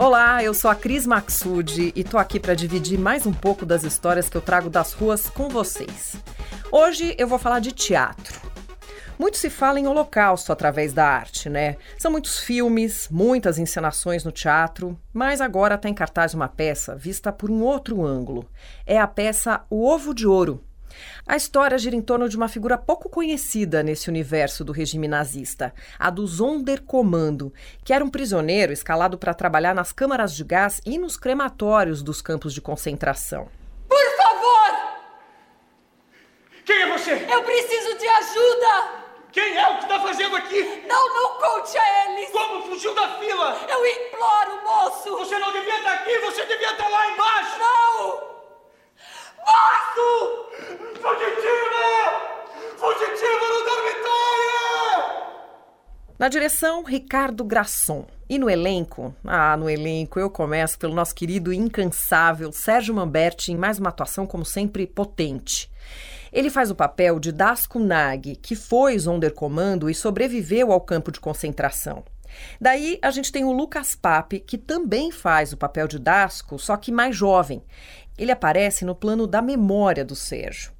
Olá, eu sou a Cris Maxud e tô aqui para dividir mais um pouco das histórias que eu trago das ruas com vocês. Hoje eu vou falar de teatro. Muito se fala em holocausto através da arte, né? São muitos filmes, muitas encenações no teatro, mas agora está em cartaz uma peça vista por um outro ângulo. É a peça O Ovo de Ouro, a história gira em torno de uma figura pouco conhecida nesse universo do regime nazista, a do Sonderkommando, que era um prisioneiro escalado para trabalhar nas câmaras de gás e nos crematórios dos campos de concentração. Por favor! Quem é você? Eu preciso de ajuda! Quem é o que está fazendo aqui? Não, não conte a eles! Como fugiu da fila? Eu imploro, moço! Você não devia estar aqui, você devia estar lá embaixo! Não! Moço! Fugitiva! Fugitiva no dormitório! Na direção, Ricardo Grasson. E no elenco? Ah, no elenco eu começo pelo nosso querido incansável Sérgio Mamberti em mais uma atuação, como sempre, potente. Ele faz o papel de Dasco Nag, que foi Sonderkommando e sobreviveu ao campo de concentração. Daí a gente tem o Lucas Pape, que também faz o papel de Dasco, só que mais jovem. Ele aparece no plano da memória do Sérgio.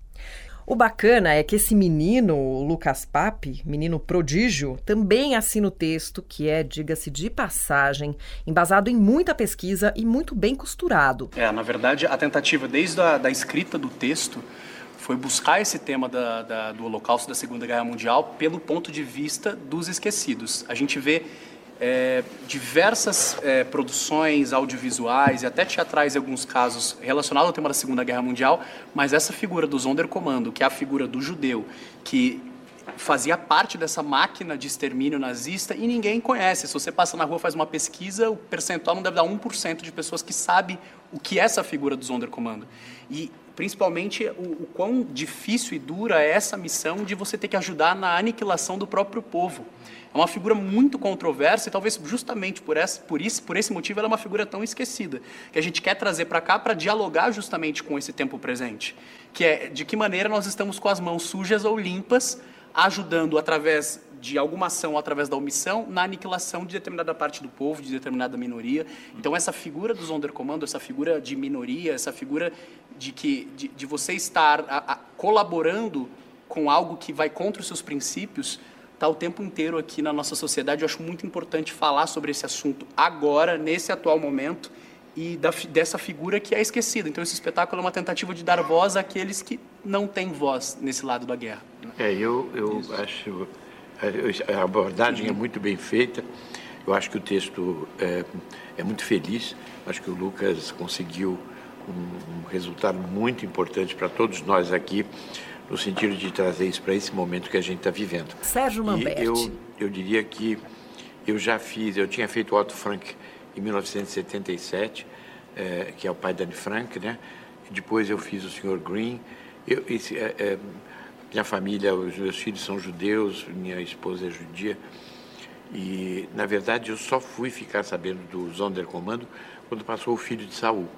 O bacana é que esse menino, o Lucas Pape, menino prodígio, também assina o texto, que é, diga-se de passagem, embasado em muita pesquisa e muito bem costurado. É, na verdade, a tentativa desde a da escrita do texto foi buscar esse tema da, da, do Holocausto da Segunda Guerra Mundial pelo ponto de vista dos esquecidos. A gente vê é, diversas é, produções audiovisuais e até teatrais, em alguns casos, relacionadas ao tema da Segunda Guerra Mundial, mas essa figura do Sonderkommando, que é a figura do judeu, que fazia parte dessa máquina de extermínio nazista e ninguém conhece. Se você passa na rua faz uma pesquisa, o percentual não deve dar 1% de pessoas que sabem o que é essa figura do Sonderkommando. E principalmente o, o quão difícil e dura é essa missão de você ter que ajudar na aniquilação do próprio povo. É uma figura muito controversa e talvez justamente por, essa, por, isso, por esse motivo ela é uma figura tão esquecida, que a gente quer trazer para cá para dialogar justamente com esse tempo presente, que é de que maneira nós estamos com as mãos sujas ou limpas, ajudando através de alguma ação, através da omissão, na aniquilação de determinada parte do povo, de determinada minoria. Então essa figura do Sonderkommando, essa figura de minoria, essa figura de que de, de você estar a, a, colaborando com algo que vai contra os seus princípios, está o tempo inteiro aqui na nossa sociedade. Eu acho muito importante falar sobre esse assunto agora, nesse atual momento, e da, dessa figura que é esquecida. Então, esse espetáculo é uma tentativa de dar voz àqueles que não têm voz nesse lado da guerra. É, eu, eu acho a abordagem é muito bem feita. Eu acho que o texto é, é muito feliz. Acho que o Lucas conseguiu um, um resultado muito importante para todos nós aqui no sentido de trazer isso para esse momento que a gente está vivendo. Sérgio Mamberti. eu, eu diria que eu já fiz, eu tinha feito Otto Frank em 1977, é, que é o pai da Anne Frank, né? Depois eu fiz o Sr. Green. Eu, esse, é, é, minha família, os meus filhos são judeus, minha esposa é judia. E, na verdade, eu só fui ficar sabendo do Sonderkommando quando passou o filho de Saul.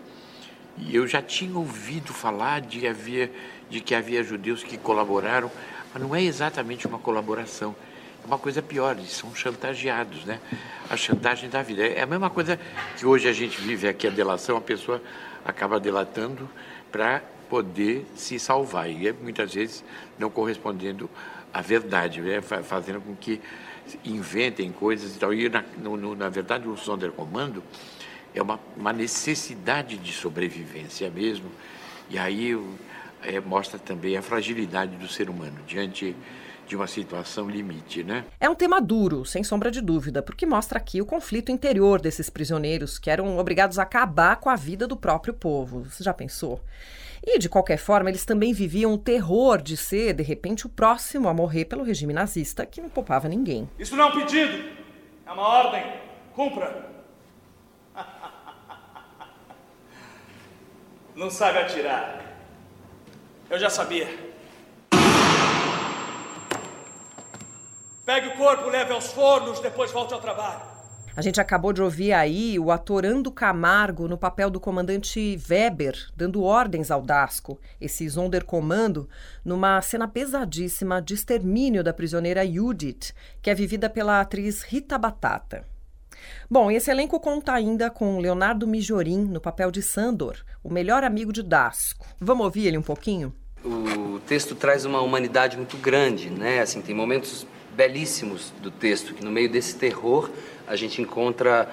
E eu já tinha ouvido falar de, havia, de que havia judeus que colaboraram, mas não é exatamente uma colaboração. É uma coisa pior, eles são chantageados, né? A chantagem da vida. É a mesma coisa que hoje a gente vive aqui, a delação, a pessoa acaba delatando para poder se salvar. E é, muitas vezes não correspondendo à verdade, né? fazendo com que inventem coisas e tal. E, na, no, na verdade, o Sonderkommando é uma, uma necessidade de sobrevivência mesmo. E aí é, mostra também a fragilidade do ser humano diante de uma situação limite, né? É um tema duro, sem sombra de dúvida, porque mostra aqui o conflito interior desses prisioneiros que eram obrigados a acabar com a vida do próprio povo. Você já pensou? E, de qualquer forma, eles também viviam o terror de ser, de repente, o próximo a morrer pelo regime nazista, que não poupava ninguém. Isso não é um pedido, é uma ordem. Cumpra. Não sabe atirar. Eu já sabia. Pegue o corpo, leve aos fornos, depois volte ao trabalho. A gente acabou de ouvir aí o ator Ando Camargo no papel do comandante Weber, dando ordens ao Dasco, esse Sonderkommando, numa cena pesadíssima de extermínio da prisioneira Judith, que é vivida pela atriz Rita Batata. Bom, esse elenco conta ainda com Leonardo Mijorim no papel de Sandor, o melhor amigo de Dasco. Vamos ouvir ele um pouquinho? O texto traz uma humanidade muito grande, né? Assim, tem momentos belíssimos do texto que no meio desse terror a gente encontra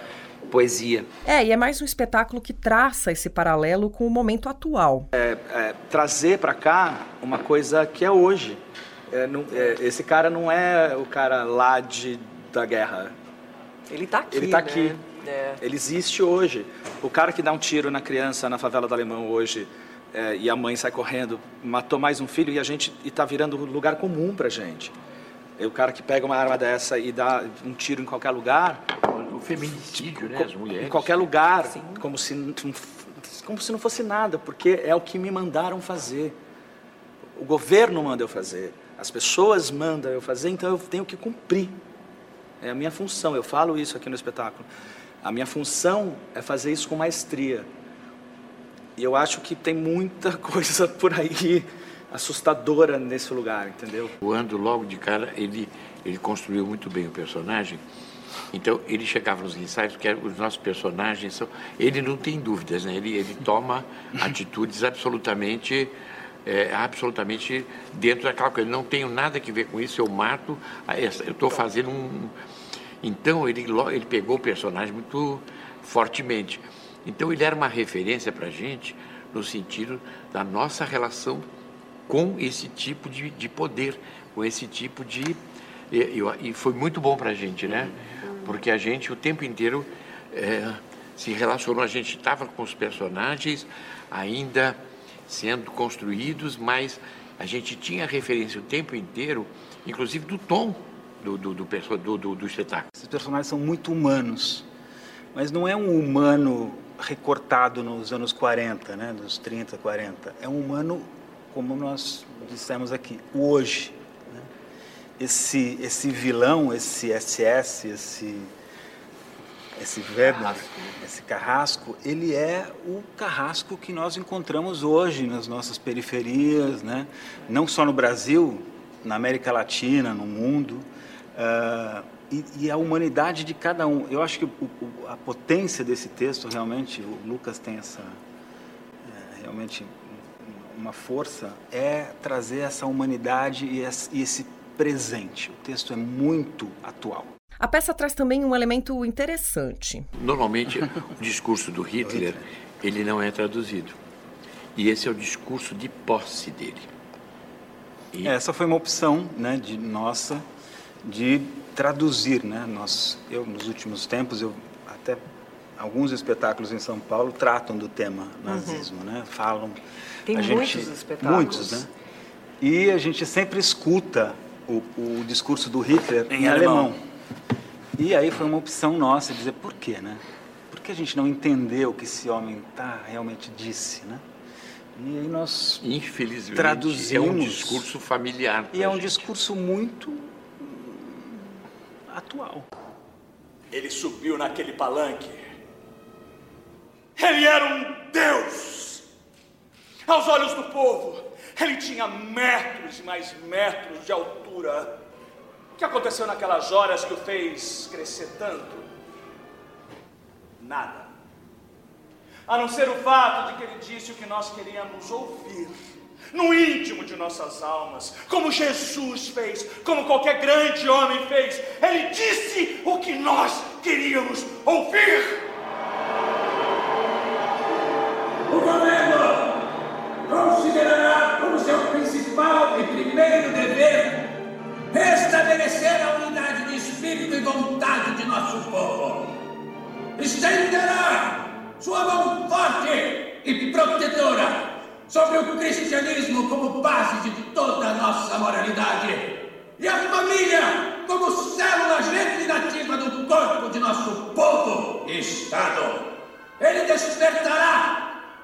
poesia. É, e é mais um espetáculo que traça esse paralelo com o momento atual. É, é, trazer para cá uma coisa que é hoje. É, não, é, esse cara não é o cara lá de, da guerra. Ele tá aqui. Ele tá né? aqui. É. Ele existe hoje. O cara que dá um tiro na criança na favela do Alemão hoje é, e a mãe sai correndo, matou mais um filho e a gente e tá virando lugar comum pra gente. E o cara que pega uma arma dessa e dá um tiro em qualquer lugar, O feminicídio, né? As mulheres. em qualquer lugar, como se não- como se não fosse nada, porque é o que me mandaram fazer. O governo manda eu fazer, as pessoas mandam eu fazer, então eu tenho que cumprir. É a minha função, eu falo isso aqui no espetáculo. A minha função é fazer isso com maestria. E eu acho que tem muita coisa por aí assustadora nesse lugar, entendeu? O Ando, logo de cara, ele, ele construiu muito bem o personagem. Então, ele chegava nos ensaios, porque os nossos personagens são... Ele não tem dúvidas, né? Ele, ele toma atitudes absolutamente... é, absolutamente dentro daquela coisa. Não tenho nada que ver com isso, eu mato, a essa- eu estou fazendo um... Então, ele, ele pegou o personagem muito fortemente. Então, ele era uma referência para a gente no sentido da nossa relação com esse tipo de, de poder, com esse tipo de. E, e foi muito bom para a gente, né? Porque a gente o tempo inteiro eh, se relacionou, a gente estava com os personagens ainda sendo construídos, mas a gente tinha referência o tempo inteiro, inclusive do tom do, do, do, do, do, do espetáculo. Esses personagens são muito humanos, mas não é um humano recortado nos anos 40, né, nos 30, 40. É um humano, como nós dissemos aqui, o hoje. né? Esse, esse vilão, esse SS, esse, esse Weber, esse carrasco, ele é o carrasco que nós encontramos hoje nas nossas periferias, né? não só no Brasil, na América Latina, no mundo. Ah, e, e a humanidade de cada um. Eu acho que o- o- a potência desse texto, realmente, o Lucas tem essa. é, realmente uma força, é trazer essa humanidade e esse, presente. O texto é muito atual. A peça traz também um elemento interessante. Normalmente, o discurso do Hitler, ele não é traduzido. E esse é o discurso de posse dele. E Essa foi uma opção, né, de nossa, de traduzir, né? Nós, eu nos últimos tempos, eu até alguns espetáculos em São Paulo tratam do tema nazismo, né? Falam. Tem a muitos gente, espetáculos. Muitos, né? E a gente sempre escuta o, o discurso do Hitler em, Em alemão. alemão. E aí foi uma opção nossa dizer por quê, né? Por que a gente não entendeu o que esse homem tá realmente disse, né? E aí nós infelizmente, é um Traduzimos. discurso familiar. e é um gente. discurso muito hum, atual. Ele subiu naquele palanque. Ele era um deus. Aos olhos do povo, ele tinha metros e mais metros de altura. O que aconteceu naquelas horas que o fez crescer tanto? Nada. A não ser o fato de que ele disse o que nós queríamos ouvir. No íntimo de nossas almas, como Jesus fez, como qualquer grande homem fez, ele disse o que nós queríamos ouvir. Considerará como seu principal e primeiro dever restabelecer a unidade de espírito e vontade de nosso povo. Estenderá sua mão forte e protetora sobre o cristianismo como base de toda a nossa moralidade e a família como célula regenerativa do corpo de nosso povo e Estado. Ele despertará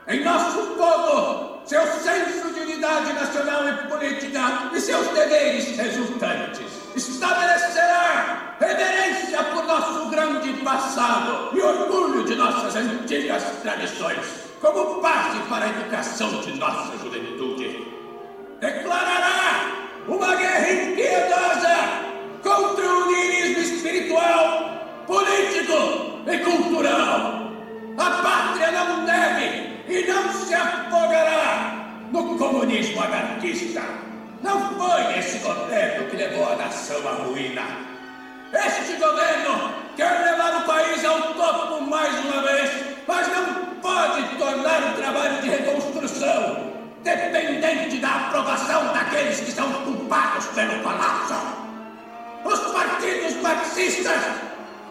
em nosso povo seu senso de unidade nacional e política e seus deveres resultantes. Estabelecerá reverência por nosso grande passado e orgulho de nossas antigas tradições, como base para a educação de nossa juventude. Declarará uma guerra impiedosa contra o niilismo espiritual político e cultural. A pátria não deve e não se afogará no comunismo anarquista. Não foi esse governo que levou a nação à ruína. Este governo quer levar o país ao topo mais uma vez, mas não pode tornar o trabalho de reconstrução dependente da aprovação daqueles que são culpados pelo colapso. Os partidos marxistas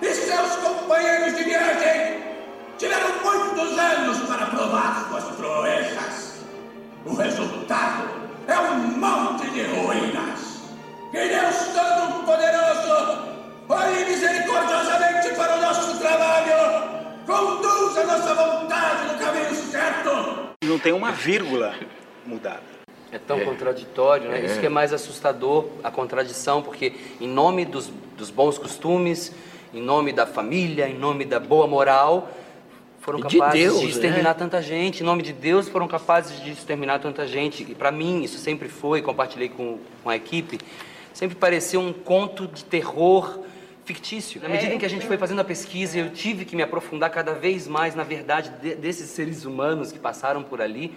e seus companheiros de viagem tiveram muitos anos para provar suas proezas. O resultado é um monte de ruínas. Que Deus Todo-Poderoso olhe misericordiosamente para o nosso trabalho, conduza nossa vontade no caminho certo. Não tem uma vírgula mudada. É tão é. contraditório, né? É. Isso que é mais assustador, a contradição, porque em nome dos, dos bons costumes, em nome da família, em nome da boa moral, foram capazes de, Deus, de exterminar né? tanta gente. Em nome de Deus, foram capazes de exterminar tanta gente. E para mim, isso sempre foi, compartilhei com, com a equipe, sempre pareceu um conto de terror fictício. Na medida em que a gente foi fazendo a pesquisa, eu tive que me aprofundar cada vez mais na verdade de, desses seres humanos que passaram por ali.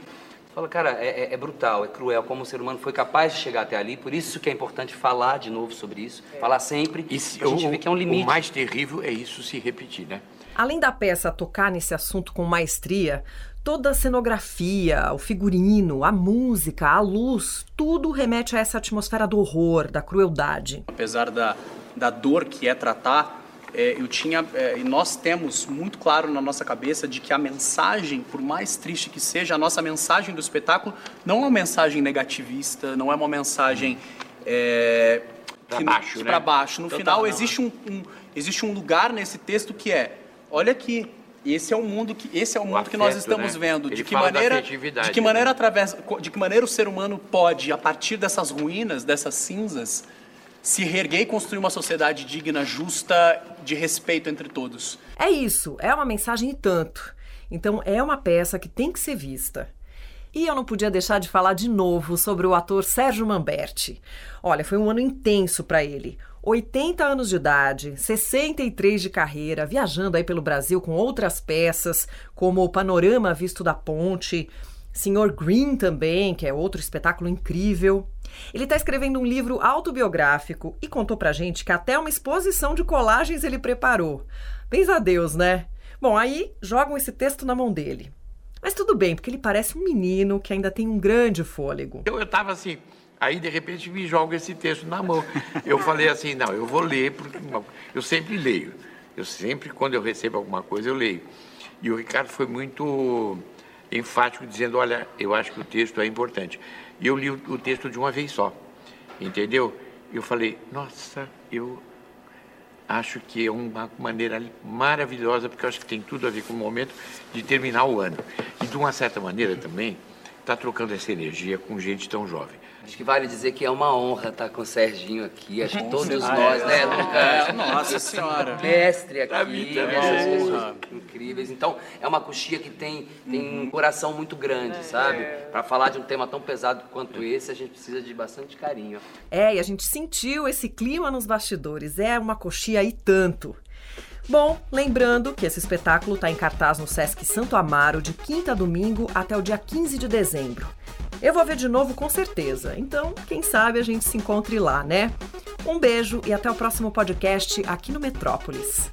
Fala, cara, é, é, é, brutal, é cruel como o ser humano foi capaz de chegar até ali. Por isso que é importante falar de novo sobre isso, é. falar sempre. E se, a gente o, vê que é um limite. O mais terrível é isso se repetir, né? Além da peça tocar nesse assunto com maestria, toda a cenografia, o figurino, a música, a luz, tudo remete a essa atmosfera do horror, da crueldade. Apesar da, da dor que é tratar, é, eu tinha é, e nós temos muito claro na nossa cabeça de que a mensagem, por mais triste que seja, a nossa mensagem do espetáculo não é uma mensagem negativista, não é uma mensagem é, para baixo, né? baixo. No Total, final não, existe um, um, existe um lugar nesse texto que é, olha aqui, esse é o mundo que esse é o, o mundo afeto, que nós estamos né? vendo. de que maneira, de que maneira através, de que maneira o ser humano pode, a partir dessas ruínas, dessas cinzas, se reerguer e construir uma sociedade digna, justa, de respeito entre todos. É isso, é uma mensagem e tanto. Então é uma peça que tem que ser vista. E eu não podia deixar de falar de novo sobre o ator Sérgio Mamberti. Olha, foi um ano intenso para ele. 80 anos de idade, 63 de carreira, viajando aí pelo Brasil com outras peças, como o Panorama Visto da Ponte, Senhor Green também, que é outro espetáculo incrível. Ele está escrevendo um livro autobiográfico e contou pra gente que até uma exposição de colagens ele preparou. Pensa a Deus, né? Bom, aí jogam esse texto na mão dele. Mas tudo bem, porque ele parece um menino que ainda tem um grande fôlego. Eu, estava assim, aí de repente me joga esse texto na mão. Eu falei assim, não, eu vou ler, porque eu sempre leio. Eu sempre, quando eu recebo alguma coisa, eu leio. E o Ricardo foi muito enfático, dizendo: olha, eu acho que o texto é importante. E eu li o, texto de uma vez só, entendeu? Eu falei: nossa, eu acho que é uma maneira maravilhosa, porque eu acho que tem tudo a ver com o momento de terminar o ano. E de uma certa maneira também, está trocando essa energia com gente tão jovem. Acho que vale dizer que é uma honra estar com o Serginho aqui. Acho que todos nós, né, Lucas? É, nossa senhora. Mestre aqui, mim pessoas incríveis. Então, é uma coxia que tem, tem um coração muito grande, sabe? Para falar de um tema tão pesado quanto esse, a gente precisa de bastante carinho. É, e a gente sentiu esse clima nos bastidores. É uma coxia e tanto. Bom, lembrando que esse espetáculo está em cartaz no Sesc Santo Amaro de quinta a domingo até o dia 15 de dezembro. Eu vou ver de novo com certeza, então quem sabe a gente se encontre lá, né? Um beijo e até o próximo podcast aqui no Metrópolis.